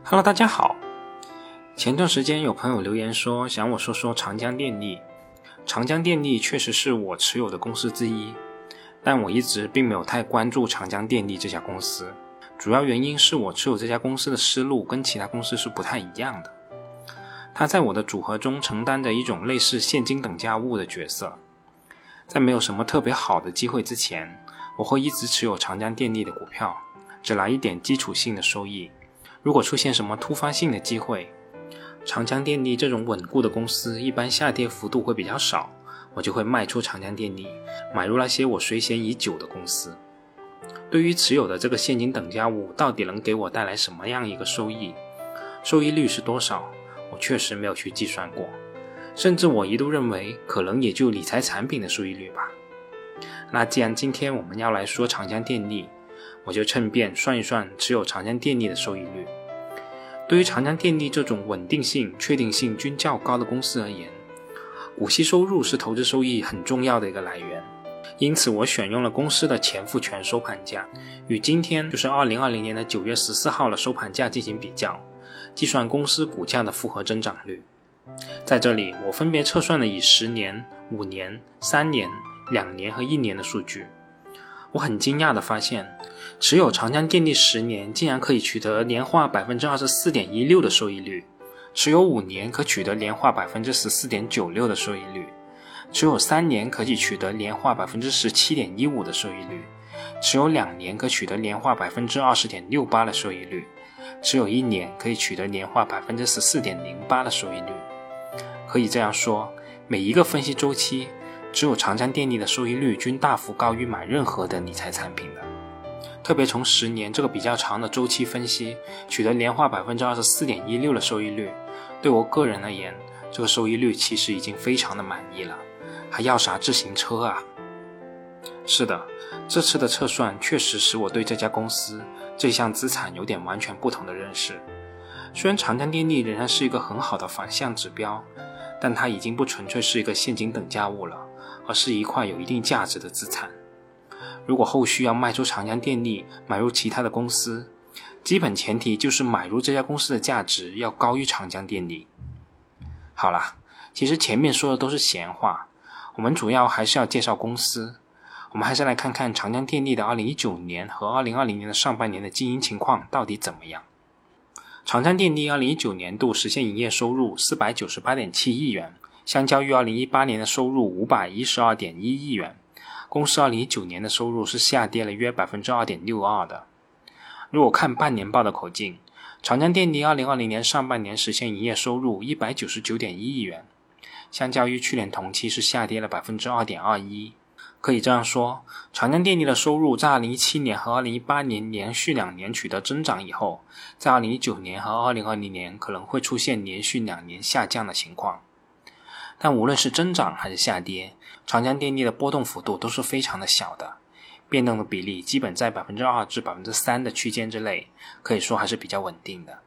Hello，大家好。前段时间有朋友留言说想我说说长江电力。长江电力确实是我持有的公司之一，但我一直并没有太关注长江电力这家公司。主要原因是我持有这家公司的思路跟其他公司是不太一样的。它在我的组合中承担着一种类似现金等价物的角色。在没有什么特别好的机会之前，我会一直持有长江电力的股票，只拿一点基础性的收益。如果出现什么突发性的机会，长江电力这种稳固的公司一般下跌幅度会比较少，我就会卖出长江电力，买入那些我垂涎已久的公司。对于持有的这个现金等价物到底能给我带来什么样一个收益，收益率是多少，我确实没有去计算过，甚至我一度认为可能也就理财产品的收益率吧。那既然今天我们要来说长江电力，我就趁便算一算持有长江电力的收益率。对于长江电力这种稳定性、确定性均较高的公司而言，股息收入是投资收益很重要的一个来源。因此，我选用了公司的前复权收盘价，与今天就是二零二零年的九月十四号的收盘价进行比较，计算公司股价的复合增长率。在这里，我分别测算了以十年、五年、三年、两年和一年的数据。我很惊讶地发现，持有长江电力十年竟然可以取得年化百分之二十四点一六的收益率，持有五年可取得年化百分之十四点九六的收益率，持有三年可以取得年化百分之十七点一五的收益率，持有两年可取得年化百分之二十点六八的收益率，持有一年可以取得年化百分之十四点零八的收益率。可以这样说，每一个分析周期。只有长江电力的收益率均大幅高于买任何的理财产品的，特别从十年这个比较长的周期分析，取得年化百分之二十四点一六的收益率，对我个人而言，这个收益率其实已经非常的满意了，还要啥自行车啊？是的，这次的测算确实使我对这家公司这项资产有点完全不同的认识。虽然长江电力仍然是一个很好的反向指标，但它已经不纯粹是一个现金等价物了。是一块有一定价值的资产。如果后续要卖出长江电力，买入其他的公司，基本前提就是买入这家公司的价值要高于长江电力。好了，其实前面说的都是闲话，我们主要还是要介绍公司。我们还是来看看长江电力的2019年和2020年的上半年的经营情况到底怎么样。长江电力2019年度实现营业收入498.7亿元。相较于2018年的收入512.1亿元，公司2019年的收入是下跌了约2.62%的。如果看半年报的口径，长江电力2020年上半年实现营业收入199.1亿元，相较于去年同期是下跌了2.21%。可以这样说，长江电力的收入在2017年和2018年连续两年取得增长以后，在2019年和2020年可能会出现连续两年下降的情况。但无论是增长还是下跌，长江电力的波动幅度都是非常的小的，变动的比例基本在百分之二至百分之三的区间之内，可以说还是比较稳定的。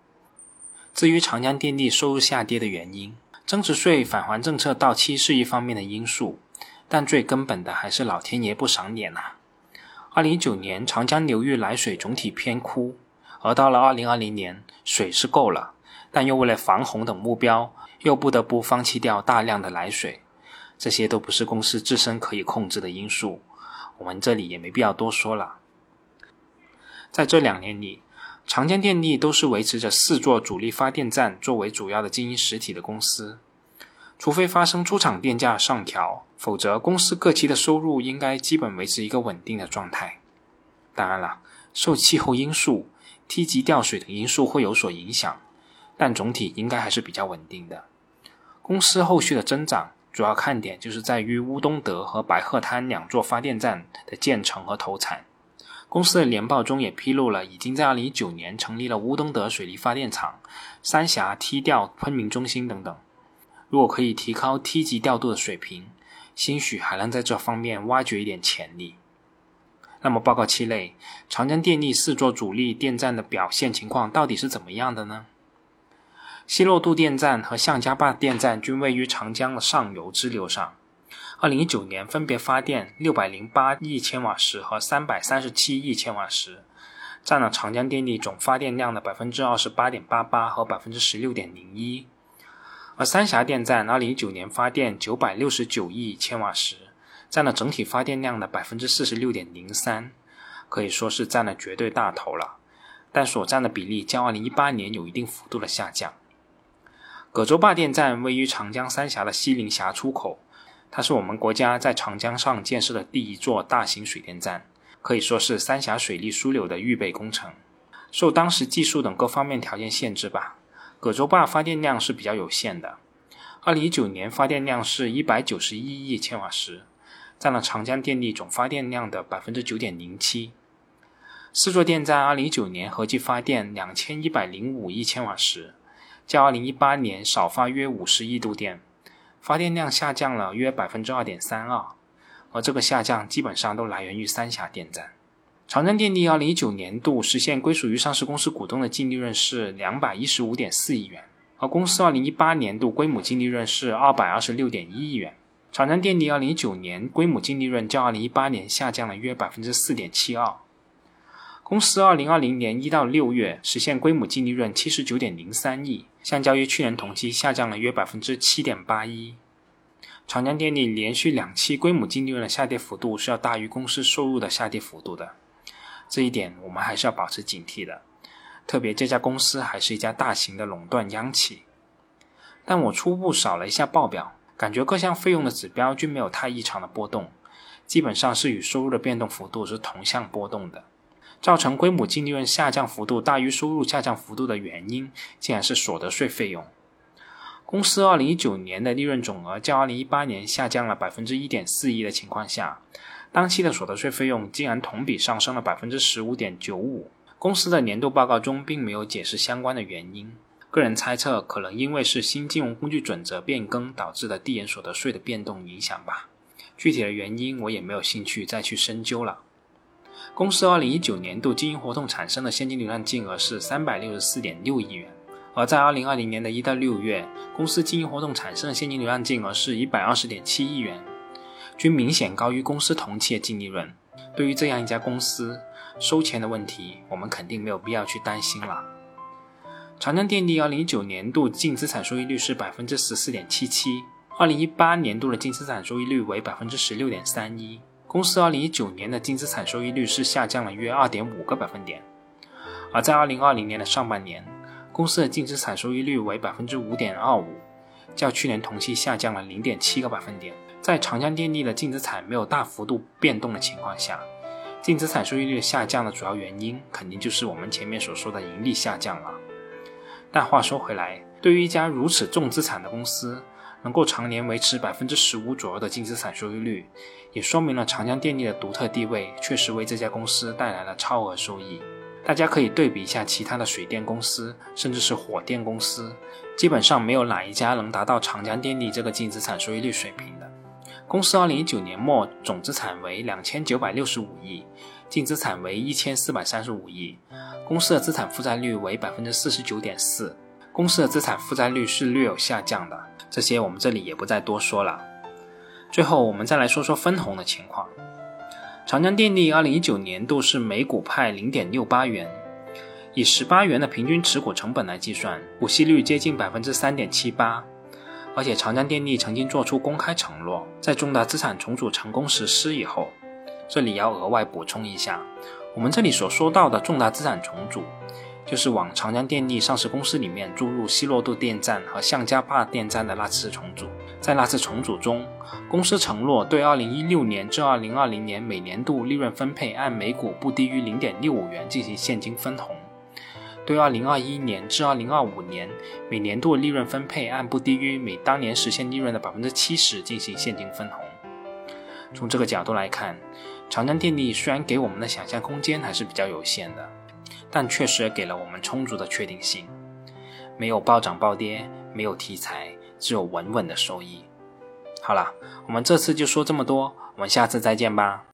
至于长江电力收入下跌的原因，增值税返还政策到期是一方面的因素，但最根本的还是老天爷不赏脸呐。二零一九年长江流域来水总体偏枯，而到了二零二零年水是够了，但又为了防洪等目标。又不得不放弃掉大量的来水，这些都不是公司自身可以控制的因素，我们这里也没必要多说了。在这两年里，长江电力都是维持着四座主力发电站作为主要的经营实体的公司，除非发生出厂电价上调，否则公司各期的收入应该基本维持一个稳定的状态。当然了，受气候因素、梯级调水等因素会有所影响，但总体应该还是比较稳定的。公司后续的增长主要看点就是在于乌东德和白鹤滩两座发电站的建成和投产。公司的年报中也披露了，已经在2019年成立了乌东德水利发电厂、三峡梯调昆明中心等等。如果可以提高梯级调度的水平，兴许还能在这方面挖掘一点潜力。那么报告期内，长江电力四座主力电站的表现情况到底是怎么样的呢？西洛渡电站和向家坝电站均位于长江的上游支流上。二零一九年分别发电六百零八亿千瓦时和三百三十七亿千瓦时，占了长江电力总发电量的百分之二十八点八八和百分之十六点零一。而三峡电站二零一九年发电九百六十九亿千瓦时，占了整体发电量的百分之四十六点零三，可以说是占了绝对大头了。但所占的比例较二零一八年有一定幅度的下降。葛洲坝电站位于长江三峡的西陵峡出口，它是我们国家在长江上建设的第一座大型水电站，可以说是三峡水利枢纽的预备工程。受当时技术等各方面条件限制吧。葛洲坝发电量是比较有限的，二零一九年发电量是一百九十一亿千瓦时，占了长江电力总发电量的百分之九点零七。四座电站二零一九年合计发电两千一百零五亿千瓦时，较二零一八年少发约五十亿度电，发电量下降了约百分之二点三二，而这个下降基本上都来源于三峡电站。长江电力二零一九年度实现归属于上市公司股东的净利润是两百一十五点四亿元，而公司二零一八年度归母净利润是二百二十六点一亿元。长江电力二零一九年归母净利润较二零一八年下降了约百分之四点七二。公司二零二零年一到六月实现归母净利润七十九点零三亿，相较于去年同期下降了约百分之七点八一。长江电力连续两期归母净利润的下跌幅度是要大于公司收入的下跌幅度的。这一点我们还是要保持警惕的，特别这家公司还是一家大型的垄断央企。但我初步扫了一下报表，感觉各项费用的指标均没有太异常的波动，基本上是与收入的变动幅度是同向波动的。造成归母净利润下降幅度大于收入下降幅度的原因，竟然是所得税费用。公司二零一九年的利润总额较二零一八年下降了百分之一点四一的情况下。当期的所得税费用竟然同比上升了百分之十五点九五，公司的年度报告中并没有解释相关的原因。个人猜测，可能因为是新金融工具准则变更导致的递延所得税的变动影响吧。具体的原因我也没有兴趣再去深究了。公司二零一九年度经营活动产生的现金流量净额是三百六十四点六亿元，而在二零二零年的一到六月，公司经营活动产生的现金流量净额是一百二十点七亿元。均明显高于公司同期的净利润。对于这样一家公司，收钱的问题，我们肯定没有必要去担心了。长江电力二零一九年度净资产收益率是百分之十四点七七，二零一八年度的净资产收益率为百分之十六点三一。公司二零一九年的净资产收益率是下降了约二点五个百分点，而在二零二零年的上半年，公司的净资产收益率为百分之五点二五，较去年同期下降了零点七个百分点。在长江电力的净资产没有大幅度变动的情况下，净资产收益率下降的主要原因，肯定就是我们前面所说的盈利下降了。但话说回来，对于一家如此重资产的公司，能够常年维持百分之十五左右的净资产收益率，也说明了长江电力的独特地位确实为这家公司带来了超额收益。大家可以对比一下其他的水电公司，甚至是火电公司，基本上没有哪一家能达到长江电力这个净资产收益率水平的。公司二零一九年末总资产为两千九百六十五亿，净资产为一千四百三十五亿。公司的资产负债率为百分之四十九点四，公司的资产负债率是略有下降的。这些我们这里也不再多说了。最后我们再来说说分红的情况。长江电力二零一九年度是每股派零点六八元，以十八元的平均持股成本来计算，股息率接近百分之三点七八。而且长江电力曾经做出公开承诺，在重大资产重组成功实施以后，这里要额外补充一下，我们这里所说到的重大资产重组，就是往长江电力上市公司里面注入希洛渡电站和向家坝电站的那次重组。在那次重组中，公司承诺对2016年至2020年每年度利润分配按每股不低于0.65元进行现金分红。对2021年至2025年每年度利润分配按不低于每当年实现利润的百分之七十进行现金分红。从这个角度来看，长江电力虽然给我们的想象空间还是比较有限的，但确实也给了我们充足的确定性。没有暴涨暴跌，没有题材，只有稳稳的收益。好了，我们这次就说这么多，我们下次再见吧。